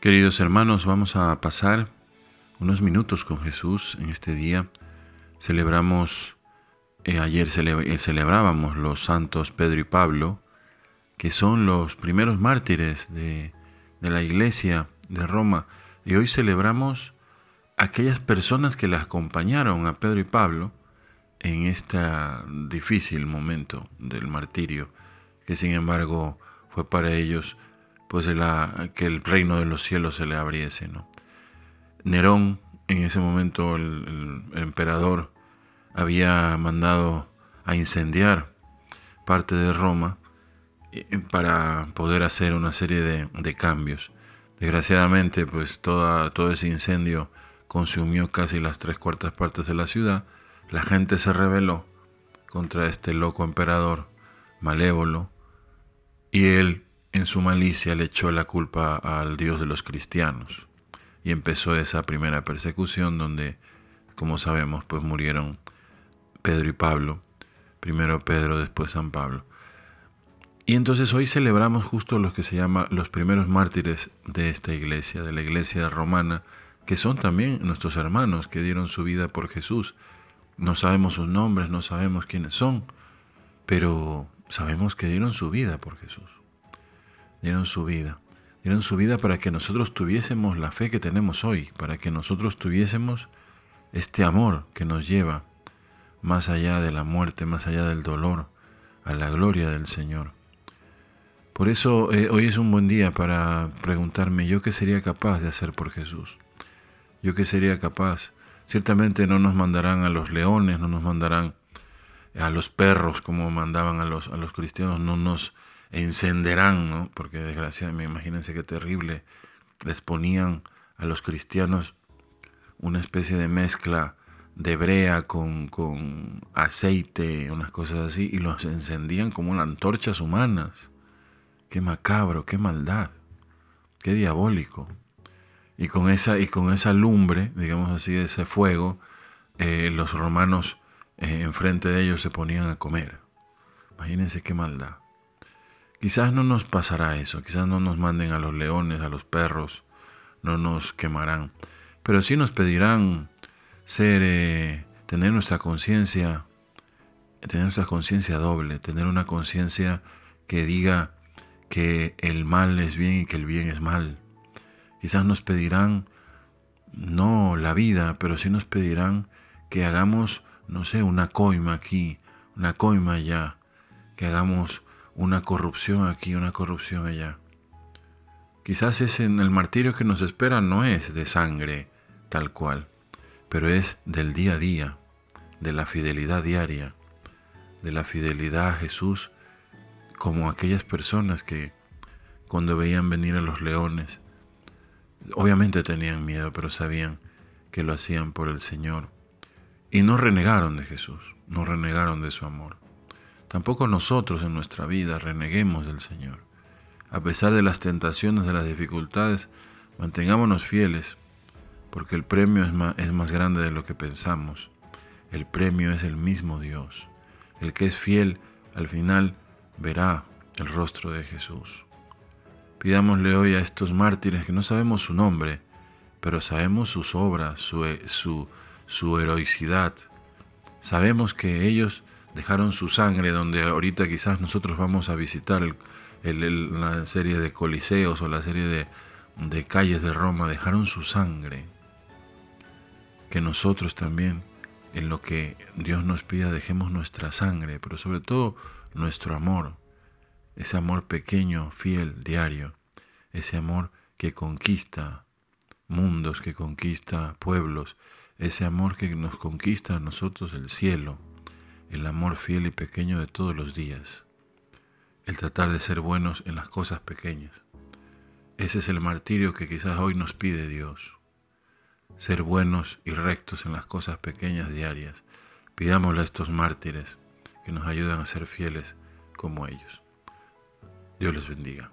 Queridos hermanos, vamos a pasar unos minutos con Jesús en este día. Celebramos, eh, ayer eh, celebrábamos los santos Pedro y Pablo, que son los primeros mártires de, de la iglesia de Roma. Y hoy celebramos aquellas personas que le acompañaron a Pedro y Pablo en este difícil momento del martirio, que sin embargo fue para ellos pues que el reino de los cielos se le abriese. ¿no? Nerón, en ese momento el, emperador, había mandado a incendiar parte de Roma eh, para poder hacer una serie de, cambios. Desgraciadamente, pues todo ese incendio consumió casi las tres cuartas partes de la ciudad. La gente se rebeló contra este loco emperador malévolo y él en su malicia le echó la culpa al Dios de los cristianos y empezó esa primera persecución donde, como sabemos, pues murieron Pedro y Pablo, primero Pedro, después San Pablo. Y entonces hoy celebramos justo los que se llama los primeros mártires de esta iglesia, de la iglesia romana, que son también nuestros hermanos que dieron su vida por Jesús. No sabemos sus nombres, no sabemos quiénes son, pero sabemos que dieron su vida por Jesús dieron su vida. Dieron su vida para que nosotros tuviésemos la fe que tenemos hoy, para que nosotros tuviésemos este amor que nos lleva más allá de la muerte, más allá del dolor, a la gloria del Señor. Por eso eh, hoy es un buen día para preguntarme, ¿yo qué sería capaz de hacer por Jesús? ¿Yo qué sería capaz? Ciertamente no nos mandarán a los leones, no nos mandarán a los perros como mandaban a los, a los cristianos, no nos encenderán, ¿no? porque desgraciadamente, imagínense qué terrible, les ponían a los cristianos una especie de mezcla de brea con, con aceite, unas cosas así, y los encendían como las antorchas humanas. Qué macabro, qué maldad, qué diabólico. Y con esa, y con esa lumbre, digamos así, ese fuego, eh, los romanos eh, enfrente de ellos se ponían a comer. Imagínense qué maldad. Quizás no nos pasará eso, quizás no nos manden a los leones, a los perros, no nos quemarán, pero sí nos pedirán ser, eh, tener nuestra conciencia, tener nuestra conciencia doble, tener una conciencia que diga que el mal es bien y que el bien es mal. Quizás nos pedirán no la vida, pero sí nos pedirán que hagamos, no sé, una coima aquí, una coima allá, que hagamos una corrupción aquí, una corrupción allá. Quizás es en el martirio que nos espera no es de sangre tal cual, pero es del día a día, de la fidelidad diaria, de la fidelidad a Jesús, como aquellas personas que cuando veían venir a los leones, obviamente tenían miedo, pero sabían que lo hacían por el Señor. Y no renegaron de Jesús, no renegaron de su amor. Tampoco nosotros en nuestra vida reneguemos del Señor. A pesar de las tentaciones, de las dificultades, mantengámonos fieles, porque el premio es más, es más grande de lo que pensamos. El premio es el mismo Dios. El que es fiel al final verá el rostro de Jesús. Pidámosle hoy a estos mártires que no sabemos su nombre, pero sabemos sus obras, su, su, su heroicidad. Sabemos que ellos dejaron su sangre, donde ahorita quizás nosotros vamos a visitar la serie de coliseos o la serie de, de calles de Roma, dejaron su sangre. Que nosotros también, en lo que Dios nos pida, dejemos nuestra sangre, pero sobre todo nuestro amor, ese amor pequeño, fiel, diario, ese amor que conquista mundos, que conquista pueblos, ese amor que nos conquista a nosotros el cielo el amor fiel y pequeño de todos los días, el tratar de ser buenos en las cosas pequeñas. Ese es el martirio que quizás hoy nos pide Dios. Ser buenos y rectos en las cosas pequeñas diarias. Pidámosle a estos mártires que nos ayudan a ser fieles como ellos. Dios les bendiga.